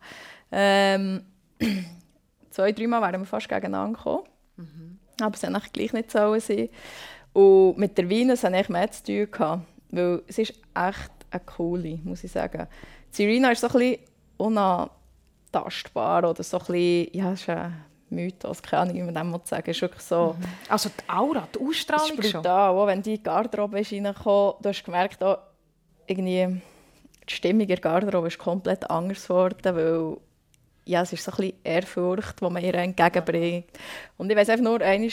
S2: Ähm, zwei, drei Mal wären wir fast gegeneinander gekommen. Mhm. Aber es hat gleich nicht so sein. Und mit der Venus hatte ich mehr zu tun. Gehabt, weil es ist echt eine coole, muss ich sagen. Serena ist so ein bisschen unantastbar oder so ein bisschen, ja, ist eine Mythos, keine Ahnung, wie man das sagen ist wirklich so...
S4: Mhm. Also die Aura, die Ausstrahlung
S2: ist brutal. Auch wenn die in die Garderobe ist reingekommen, du hast gemerkt, auch irgendwie die Stimmung in der Garderobe ist komplett anders geworden, weil ja, es ist so ein bisschen Ehrfurcht, die man ihr entgegenbringt. Und ich weiß einfach nur, einmal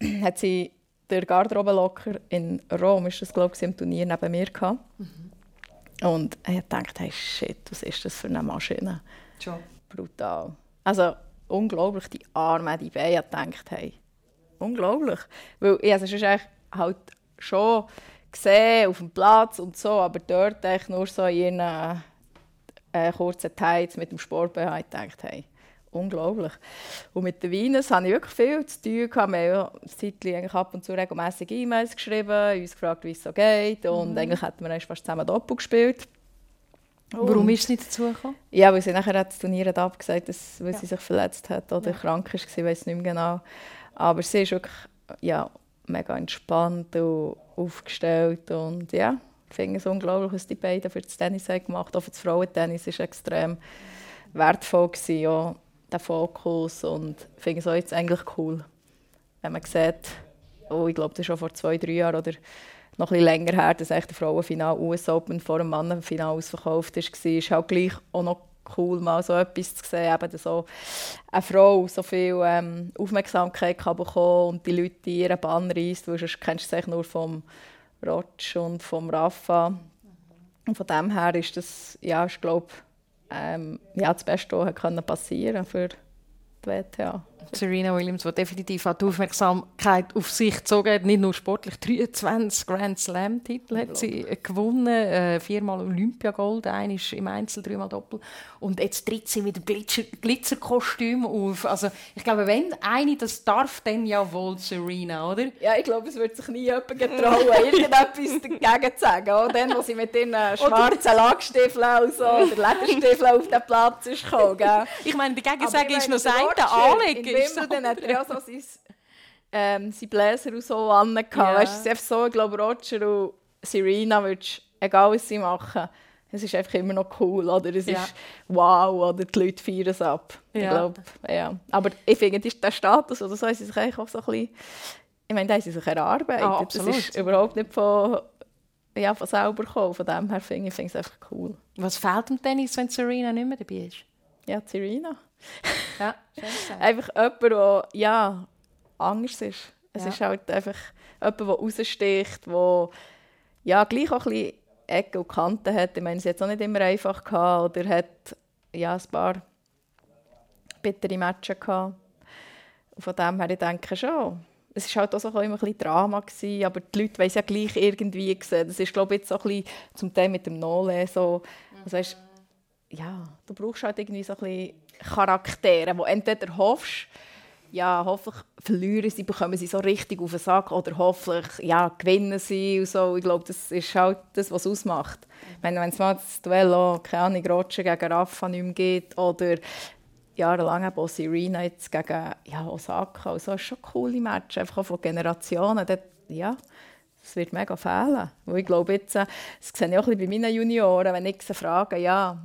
S2: hat sie der Garderobe-Locker in Rom, ist das glaube ich, im Turnier neben mir gehabt. Mhm. Und ich dachte, hey, shit, was ist das für eine Maschine?
S4: Schon.
S2: Brutal. Also unglaublich, die Arme, die Beine, gedacht, hey, unglaublich. Weil ich also es ist eigentlich halt schon gesehen auf dem Platz und so, aber dort eigentlich nur so in ihren äh, kurzen Tights mit dem Sport-BH gedacht, hey, unglaublich. Und mit den Venus hatte ich wirklich viel zu tun. Wir haben ja eine ab und zu regelmäßig E-Mails geschrieben, uns gefragt, wie es so geht. Und mhm. eigentlich hatten wir fast zusammen Doppel gespielt.
S4: Warum ist es nicht dazu gekommen?
S2: Ja, weil sie nachher das Turnier abgesagt dass, weil ja. sie sich verletzt hat oder ja. krank war, ich weiß nicht mehr genau. Aber sie ist wirklich ja, mega entspannt und aufgestellt und ja, ich finde es unglaublich, was die beiden für das Tennis haben gemacht haben. Auch für das Frauentennis war extrem wertvoll, gewesen, ja, der Fokus und ich finde es auch jetzt eigentlich cool, wenn man sieht, oh, ich glaube, das ist schon vor zwei, drei Jahren oder noch ein länger her, dass echt der Frauenfinal US Open vor dem Mannenfinal ausverkauft war, ist halt gleich auch noch cool, mal so etwas zu sehen, eben so eine Frau so viel ähm, Aufmerksamkeit kann bekommen und die Leute ihren Bann weil sonst kennst du es nur vom Rotsch und vom Rafa. Und von dem her ist das, ja, ich glaube, ähm, ja, das Beste, was passieren für die WTA.
S4: Serena Williams, die definitiv die Aufmerksamkeit auf sich gezogen hat, nicht nur sportlich. 23 Grand Slam-Titel hat sie gewonnen, äh, viermal Olympiagold, einmal im Einzel, dreimal Doppel. Und jetzt tritt sie mit dem Glitzer Glitzerkostüm auf. Also ich glaube, wenn eine das darf, dann ja wohl Serena, oder?
S2: Ja, ich glaube, es wird sich nie jemand getrauen, irgendetwas dagegen zu sagen. Auch dann, wo sie mit ihren schwarzen Lackstiefeln und so, oder Lederstiefeln auf den Platz ist gekommen.
S4: Ich meine, dagegen sagen ist noch sein Anlegen.
S2: Wimbledon hat er ja so sein, ähm, sein Bläser und so an. Ja. Weißt, es ist einfach so, ich glaube, Roger und Serena würdest, egal was sie machen, es ist einfach immer noch cool, oder? Es ja. ist wow, oder die Leute feiern es ab. Ja. Ich glaube, ja. Aber ich finde, der Status oder so, sie sich eigentlich auch so ein bisschen, ich meine, da haben sie sich erarbeitet. Ah, das ist überhaupt nicht von, ja, von selber gekommen. Von dem her finde ich es einfach cool.
S4: Was fehlt dem Tennis, wenn Serena nicht mehr dabei ist?
S2: Ja, Serena. Ja, einfach jemand, der ja, anders ist. Es ja. ist halt einfach jemand, der raussticht, der ja, gleich auch ein bisschen Ecken und Kanten hat. Ich meine, sie hat es auch nicht immer einfach gehabt oder hat ja, ein paar bittere Matches gehabt. Und von dem her, ich denke schon, es war halt auch so immer ein bisschen Drama, gewesen, aber die Leute wollen es ja gleich irgendwie sehen. Das ist, glaube ich, jetzt so ein bisschen zum Teil mit dem Nole so, also, weißt, ja, du brauchst halt irgendwie so ein bisschen Charaktere, wo entweder hoffst, ja, hoffentlich verlieren sie, bekommen sie so richtig auf den Sack oder hoffentlich ja, gewinnen sie und so. Ich glaube, das ist halt das, was es ausmacht. Wenn es mal das Duell, auch, keine Ahnung, Roger gegen Rafa nicht mehr geht oder jahrelang eben auch Serena jetzt gegen ja, Osaka. Also, das ist schon coole Match, einfach von Generationen. Dort, ja, das wird mega fehlen. Weil ich glaube, jetzt, äh, das sehe ich auch ein bisschen bei meinen Junioren, wenn ich sie frage, ja,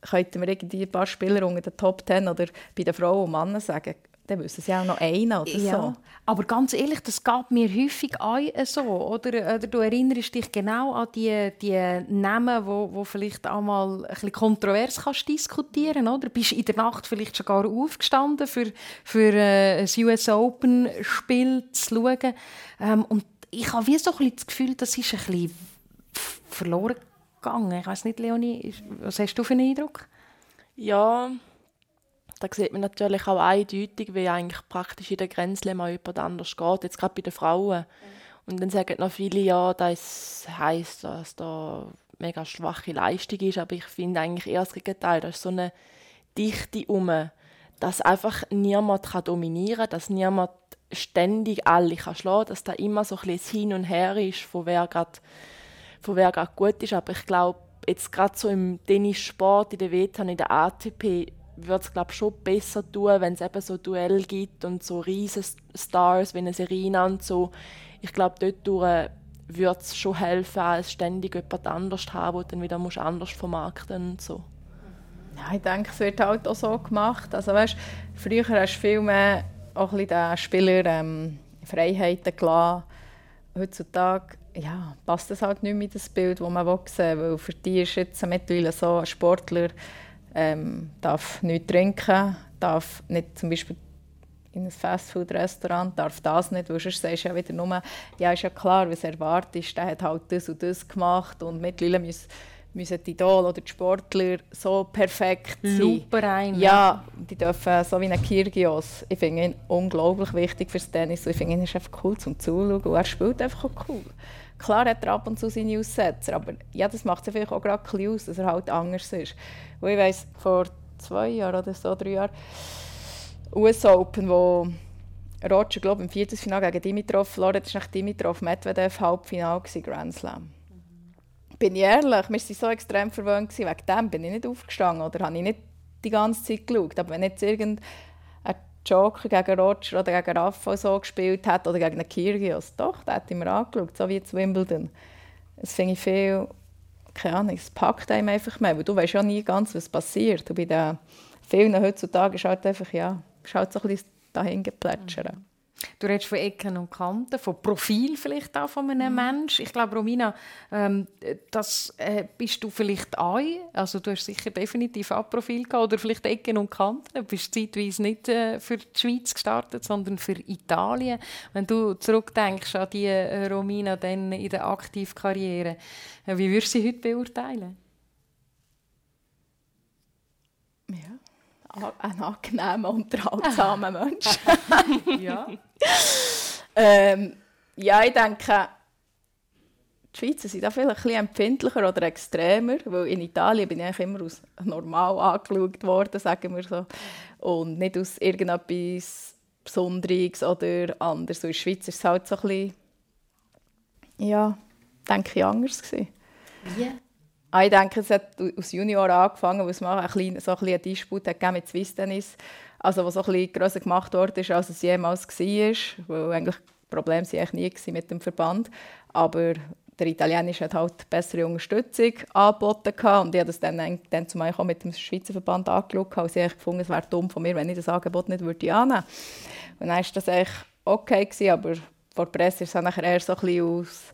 S2: könnten wir irgendwie ein paar Spieler unter den Top Ten oder bei den Frauen und Männern sagen, dann wissen sie auch noch einen oder ja. so.
S4: Aber ganz ehrlich, das geht mir häufig auch so. Oder, oder du erinnerst dich genau an die, die Namen, wo, wo vielleicht einmal ein bisschen kontrovers kannst diskutieren oder Bist in der Nacht vielleicht schon gar aufgestanden, für, für äh, ein US Open-Spiel zu schauen. Ähm, und ich habe wie so ein bisschen das Gefühl, das ist ein bisschen verloren gegangen. Ich weiß nicht, Leonie, was hast du für einen Eindruck?
S1: Ja, da sieht man natürlich auch eindeutig, wie eigentlich praktisch in der Grenze mal jemand anders geht, jetzt gerade bei den Frauen. Und dann sagen noch viele, ja, das heisst, dass da mega schwache Leistung ist, aber ich finde eigentlich eher das Gegenteil, da ist so eine Dichte um, dass einfach niemand kann dominieren kann, dass niemand ständig alle kann schlagen kann, dass da immer so ein bisschen Hin und Her ist, von wer gerade von wer gerade gut ist. Aber ich glaube, jetzt gerade so im Tennissport, in der WTA, in der ATP, würde es glaube schon besser tun, wenn es eben so Duell gibt und so riesen Stars wie eine Serena und so. Ich glaube, dort würde es schon helfen, als ständig jemand anders zu haben, den dann wieder musst anders vermarkten und so.
S2: Ja, ich denke, es wird halt auch so gemacht. Also weißt, früher hast du viel mehr auch ein den Spieler ähm, Freiheiten gelassen. Heutzutage ja, passt das halt nicht mehr in das Bild, das man sehen will. Weil für die ist jetzt mittlerweile so, ein Sportler ähm, darf nichts trinken, darf nicht zum Beispiel in ein Fastfood-Restaurant, darf das nicht, weil sonst sagst du ja wieder nur, ja, ist ja klar, was erwartet der hat halt das und das gemacht und mittlerweile müssen, müssen die Idol oder die Sportler so perfekt sein.
S4: Super rein.
S2: Ja, die dürfen so wie ein Kyrgios. Ich finde ihn unglaublich wichtig fürs Tennis. Ich finde ihn ist einfach cool zum Zuschauen und er spielt einfach auch cool. Klar hat er ab und zu seine Aussetzer, aber ja, das macht es vielleicht auch gerade ein aus, dass er halt anders ist. Und ich weiss, vor zwei Jahren oder so, drei Jahren, US Open, wo Roger, glaube im Viertelfinale gegen Dimitrov verloren hat, war Dimitrov Medvedev Halbfinale Grand Slam. Bin ich ehrlich, wir waren so extrem verwöhnt, wegen dem bin ich nicht aufgestanden oder habe ich nicht die ganze Zeit geschaut. Aber wenn jetzt irgendein Joker gegen Roger oder gegen Rafa so gespielt hat oder gegen einen Kyrgios, doch, da hat ich mir angeschaut, so wie zu Wimbledon. Das finde ich viel, keine Ahnung, es packt einem einfach mehr, weil du weißt ja nie ganz, was passiert. Und bei den vielen heutzutage ist halt einfach, ja, ist halt so ein bisschen dahin geplätschert. Mhm.
S4: Du redest von Ecken und Kanten, von Profil vielleicht auch von einem mhm. Menschen. Ich glaube, Romina, ähm, das äh, bist du vielleicht auch. Also du hast sicher definitiv auch Profil gehabt oder vielleicht Ecken und Kanten. Du bist zeitweise nicht äh, für die Schweiz gestartet, sondern für Italien. Wenn du zurückdenkst an die äh, Romina dann in der Aktivkarriere, äh, wie würdest du sie heute beurteilen?
S2: ein angenehmer, unterhaltsamer Mensch.
S4: ja.
S2: ähm, ja, ich denke, die Schweizer sind da vielleicht ein bisschen empfindlicher oder extremer, weil in Italien bin ich immer als normal angeschaut worden, sagen wir so, und nicht aus irgendetwas Besonderes oder anderes. Und in der Schweiz ist es halt so ein bisschen, ja, denke ich, anders gewesen.
S4: Yeah.
S2: Ah, ich denke, es hat aus Junior angefangen, wo es mal ein klein, so ein bisschen Disput hat mit Swiss Tennis, also was so ein bisschen grösser gemacht wurde, als es jemals war, weil eigentlich Probleme waren eigentlich nie mit dem Verband, aber der Italienische hat halt bessere Unterstützung angeboten und ich habe das dann, dann zum auch mit dem Schweizer Verband angeschaut und sie gefunden, es wäre dumm von mir, wenn ich das Angebot nicht würde annehmen würde. Und dann war das eigentlich okay, gewesen, aber vor der Presse ist es dann eher so ein bisschen aus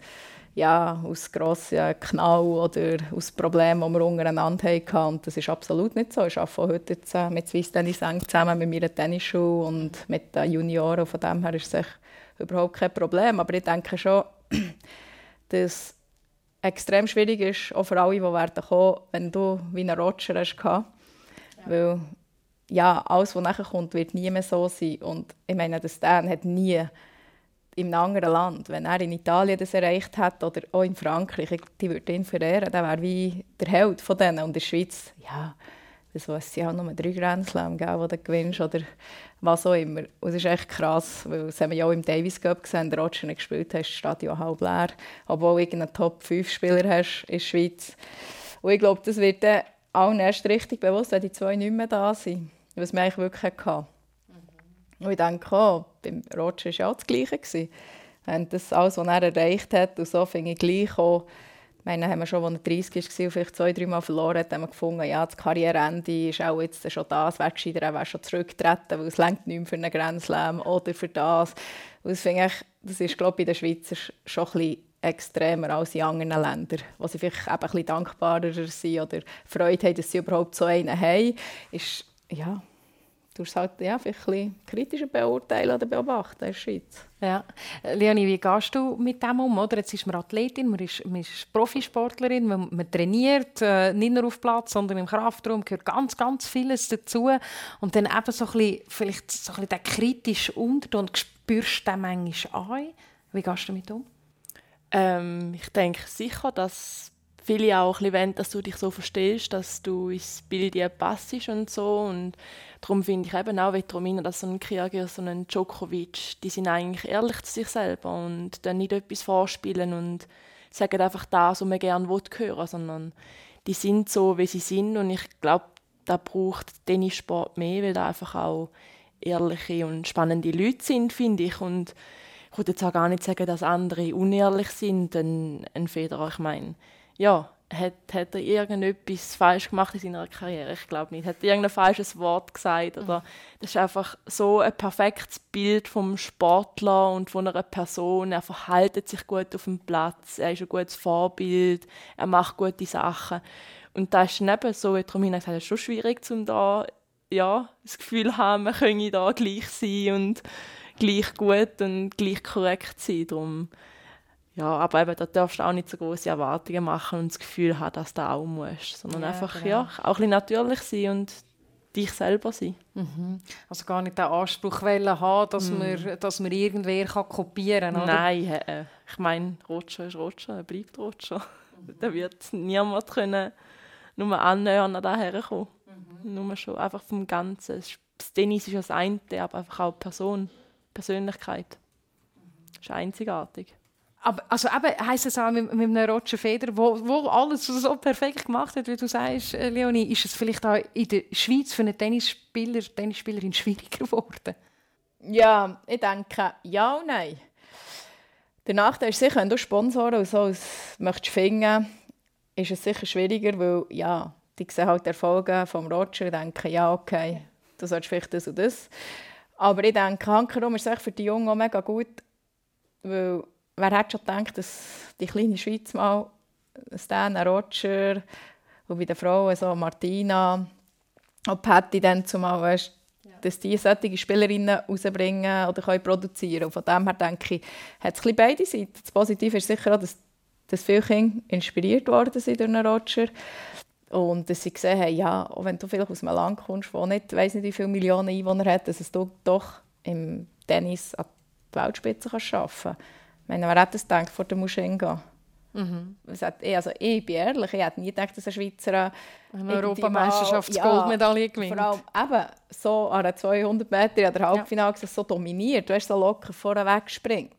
S2: ja, aus grossen Knall oder aus Problemen, die wir untereinander hatten. Und das ist absolut nicht so. Ich arbeite heute jetzt äh, mit Swiss Tennis zusammen mit meiner Tennisschule und mit den Junioren. Von dem her ist es überhaupt kein Problem. Aber ich denke schon, dass es extrem schwierig ist, auch für alle, die werden kommen, wenn du wie einen Roger hast. Ja. Weil ja, alles, was nachher kommt, wird nie mehr so sein. Und ich meine, der Stan hat nie in einem anderen Land, wenn er in Italien das erreicht hat oder auch in Frankreich, die würde ihn verehren, der wäre wie der Held von denen. Und in der Schweiz, ja, das weiß ich auch nur drei Grand Slam, die du gewinnst oder was auch immer. Und es ist echt krass, weil das haben wir ja auch im Davis Cup gesehen, der Roger nicht gespielt hat, das Stadion halb leer, obwohl du irgendeinen Top-5-Spieler hast in der Schweiz. Und ich glaube, das wird dann allen erst richtig bewusst, wenn die zwei nicht mehr da sind, was wir eigentlich wirklich hatten. Und ich denke auch, beim Roger war ja auch das Gleiche. Und das alles, was er erreicht hat, und so finde ich gleich auch, ich meine, haben wir schon, als er 30 war vielleicht zwei, drei Mal verloren hat, haben wir gefunden, ja, das Karriereende ist auch jetzt schon das, wäre gescheiter, er wäre schon zurückgetreten, weil es nicht mehr für einen Grand Slam oder für das. Das ich, das ist, glaube ich, in den Schweizer schon ein bisschen extremer als in anderen Ländern, wo sie vielleicht eben ein bisschen dankbarer sind oder Freude haben, dass sie überhaupt so einen haben, ist, ja, du es halt ja, vielleicht ein kritischer beurteilen oder beobachten in der Schweiz.
S4: Ja. Leonie, wie gehst du mit dem um? Oder? Jetzt ist man Athletin, man ist, man ist Profisportlerin, man, man trainiert, äh, nicht nur auf Platz, sondern im Kraftraum, gehört ganz, ganz vieles dazu. Und dann eben so ein bisschen, vielleicht so ein bisschen den kritischen Unterton, spürst du den manchmal an? Wie gehst du damit um?
S1: Ähm, ich denke sicher, dass viele auch wollen, dass du dich so verstehst, dass du ins Bild passest und so. Und darum finde ich eben auch, wie dass so ein Krieger, so ein Djokovic, die sind eigentlich ehrlich zu sich selber und dann nicht etwas vorspielen und sagen einfach das, was man gerne hören sondern die sind so, wie sie sind und ich glaube, da braucht Tennissport mehr, weil da einfach auch ehrliche und spannende Leute sind, finde ich. Und ich würde jetzt auch gar nicht sagen, dass andere unehrlich sind, ein, ein Federer. Ich meine, ja, hat, hat er irgendetwas falsch gemacht in seiner Karriere? Ich glaube nicht. Hat er irgendein falsches Wort gesagt? Oder das ist einfach so ein perfektes Bild vom Sportler und von einer Person. Er verhält sich gut auf dem Platz, er ist ein gutes Vorbild, er macht gute Sachen. Und das ist neben so, wie Romina gesagt hat, schon schwierig, um da ja, das Gefühl zu haben, man könne da gleich sein und gleich gut und gleich korrekt sein. Darum ja, aber eben, da darfst du auch nicht so große Erwartungen machen und das Gefühl haben, dass du auch musst, sondern ja, einfach genau. ja, auch ein bisschen natürlich sein und dich selber sein.
S4: Mhm. Also gar nicht den Anspruch haben, dass, mhm. man, dass man irgendwer kann kopieren kann,
S1: Nein, äh, ich meine, Roger ist Roger, er bleibt Roger. Mhm. da wird niemand können nur annähern an das herkommen. Mhm. Nur schon einfach vom Ganzen. Das Tennis ist das eine, aber einfach auch Person, Persönlichkeit. Das ist einzigartig.
S4: Aber also eben heisst es auch mit, mit einem Roger Federer, wo, wo alles so perfekt gemacht hat, wie du sagst, äh, Leonie, ist es vielleicht auch in der Schweiz für einen Tennisspieler, Tennisspielerin schwieriger geworden?
S2: Ja, ich denke ja und nein. Der Nachteil ist sicher, wenn du Sponsoren und so möchtest finden, ist es sicher schwieriger, weil ja, die sehen halt die Erfolge vom Roger und denken, ja okay, du sollst vielleicht das und das. Aber ich denke, hankerum ist für die Jungen auch mega gut, weil wer hätte schon gedacht, dass die kleine Schweiz mal Stan Roger und bei den Frauen so Martina und Patty dann zumal, weißt, ja. dass die solche Spielerinnen rausbringen oder können produzieren. Und von dem her denke ich, hat es ein beide Seiten. Das Positive ist sicher auch, dass, dass viele Kinder inspiriert worden sind durch einen Roger. Und dass sie gesehen haben, ja, auch wenn du vielleicht aus einem Land kommst, wo nicht, weiss nicht, wie viele Millionen Einwohner hat, dass es du doch im Tennis an die Weltspitze kannst schaffen kannst. Ich meine, wer hat das gedacht, vor der Muschenga? Mhm. Also ich bin ehrlich, ich hätte nie gedacht, dass ein Schweizer
S4: eine Europameisterschafts-Goldmedaille ja, gewinnt.
S2: Vor allem eben so an einer 200 Meter an der Halbfinale ja. so dominiert, du hast so locker vorne wegspringt.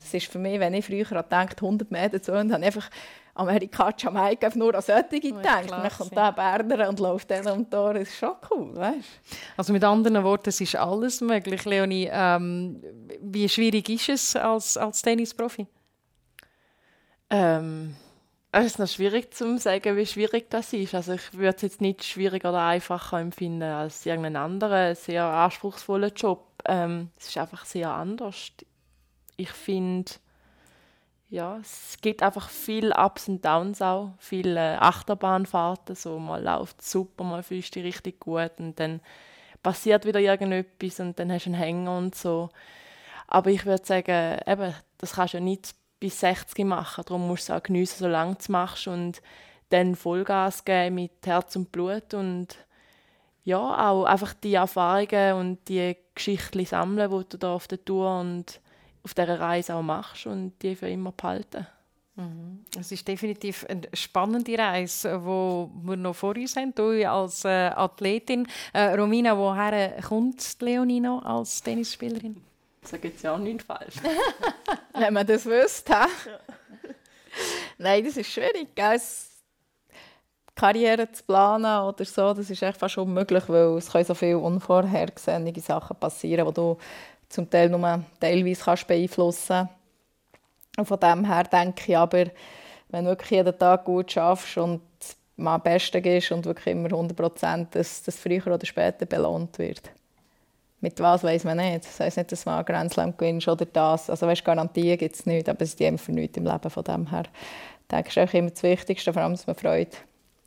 S2: Das ist für mich, wenn ich früher an 100 Meter zu und habe einfach Amerika, Jamaika nur an solche gedacht. Man kommt da Berner und läuft dann um Tor. Das ist schon cool, weißt?
S4: Also mit anderen Worten, es ist alles möglich. Leonie, ähm, wie schwierig ist es als, als Tennisprofi?
S1: Ähm, es ist noch schwierig zu sagen, wie schwierig das ist. Also ich würde es jetzt nicht schwieriger oder einfacher empfinden als irgendeinen anderen sehr anspruchsvollen Job. Ähm, es ist einfach sehr anders. Ich finde ja, es gibt einfach viel Ups und Downs auch, viele Achterbahnfahrten, so mal läuft super, mal fühlst du dich richtig gut und dann passiert wieder irgendetwas und dann hast du einen Hänger und so. Aber ich würde sagen, eben, das kannst du ja nicht bis 60 machen, darum musst du es auch geniessen, solange du es machst und dann Vollgas geben mit Herz und Blut und ja, auch einfach die Erfahrungen und die Geschichten sammeln, die du da auf der Tour und auf dieser Reise auch machst und die für immer behalten.
S4: Mhm. Es ist definitiv eine spannende Reise, wo wir noch vor uns haben. Du als äh, Athletin. Äh, Romina, woher kommt Leonie noch als Tennisspielerin?
S1: Das gibt ja auch nicht falsch.
S2: Wenn man das wüsste. Ja. Nein, das ist schwierig. Gell? Karriere zu planen oder so, das ist echt fast unmöglich, weil es können so viele unvorhergesehene Sachen passieren, wo du zum Teil nur teilweise kannst beeinflussen und Von dem her denke ich aber, wenn du wirklich jeden Tag gut schaffst und mal am besten gehst und wirklich immer 100 Prozent, dass das früher oder später belohnt wird. Mit was weiß man nicht. Das heisst nicht, dass man Grand Slam gewinnst oder das. Also weißt, Garantien gibt es nicht, aber es ist einfach nichts im Leben. Von dem her denke ich, ist immer das Wichtigste, vor allem, dass man Freude,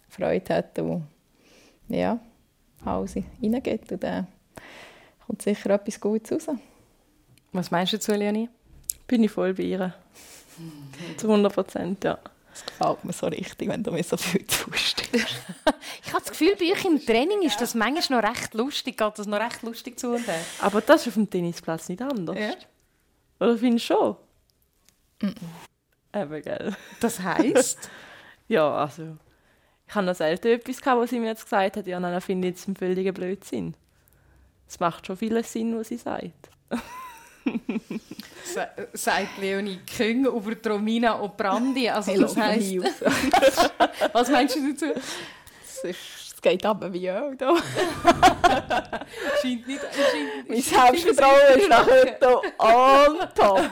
S2: Freude hat und ja, alles reingeht. Und dann kommt sicher etwas Gutes raus.
S4: Was meinst du dazu, Leonie?
S1: Bin ich voll bei ihr. Zu 100 Prozent, ja.
S2: Das gefällt mir so richtig, wenn du mir so viel tust.
S4: ich habe das Gefühl, bei euch im Training ist das manchmal noch recht lustig, geht das noch recht lustig zu und her.
S1: Aber das ist auf dem Tennisplatz nicht anders. Ja. Oder findest du schon? Mm Eben, gell.
S4: Das heisst?
S1: ja, also... Ich habe noch selten etwas gehabt, was sie mir jetzt gesagt hat, ja, dann finde ich jetzt einen völligen Blödsinn. Es macht schon viel Sinn, was sie sagt.
S4: sagt Leonie Küng über Romina Operandi. Also das heisst, was meinst du dazu?
S2: Es, geht aber wie Öl da.
S4: scheint nicht, scheint,
S2: mein Selbstvertrauen ist nach heute on top.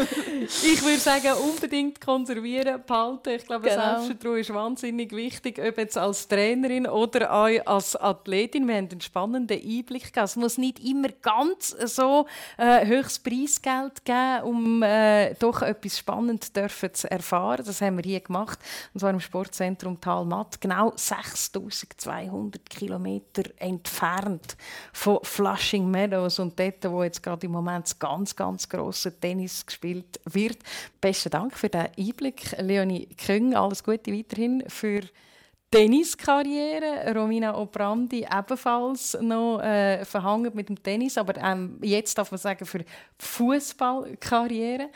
S4: Ich würde sagen, unbedingt konservieren, behalten. Ich glaube,
S2: Genau.
S4: Selbstvertrauen ist wahnsinnig wichtig, ob jetzt als Trainerin oder auch als Athletin. Wir haben einen spannenden Einblick gegeben. Es muss nicht immer ganz so äh, höchstes Preisgeld geben, um äh, doch etwas Spannendes dürfen zu erfahren. Das haben wir hier gemacht, und zwar im Sportzentrum Talmatt, genau 6200 Kilometer entfernt von Flushing Meadows und dort, wo jetzt gerade im Moment das ganz, ganz grosse Tennis gespielt wird. Besten Dank für den Einblick, Leonie Küng. Alles Gute weiterhin für Tenniskarriere. Romina Obrandi ebenfalls noch äh, verhangen mit dem Tennis, aber ähm, jetzt darf man sagen für Fußballkarriere.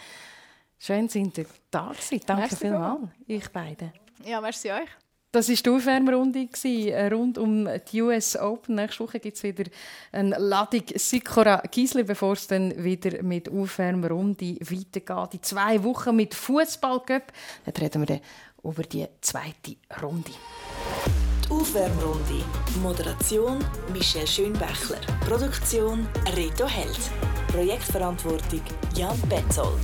S4: Schön sind ihr da gewesen. Danke vielmals, ich beide.
S2: Ja, merci euch.
S4: Das war die Aufwärmrunde äh, rund um die US Open. Nächste Woche gibt es wieder eine Ladung Sikora Gisli, bevor es dann wieder mit Aufwärmrunde weitergeht. Die zwei Wochen mit Fußballcup. Dann reden wir dann über die zweite Runde.
S3: Die Aufwärmrunde. Moderation Michelle Schönbächler. Produktion Reto Held. Projektverantwortung Jan Betzold.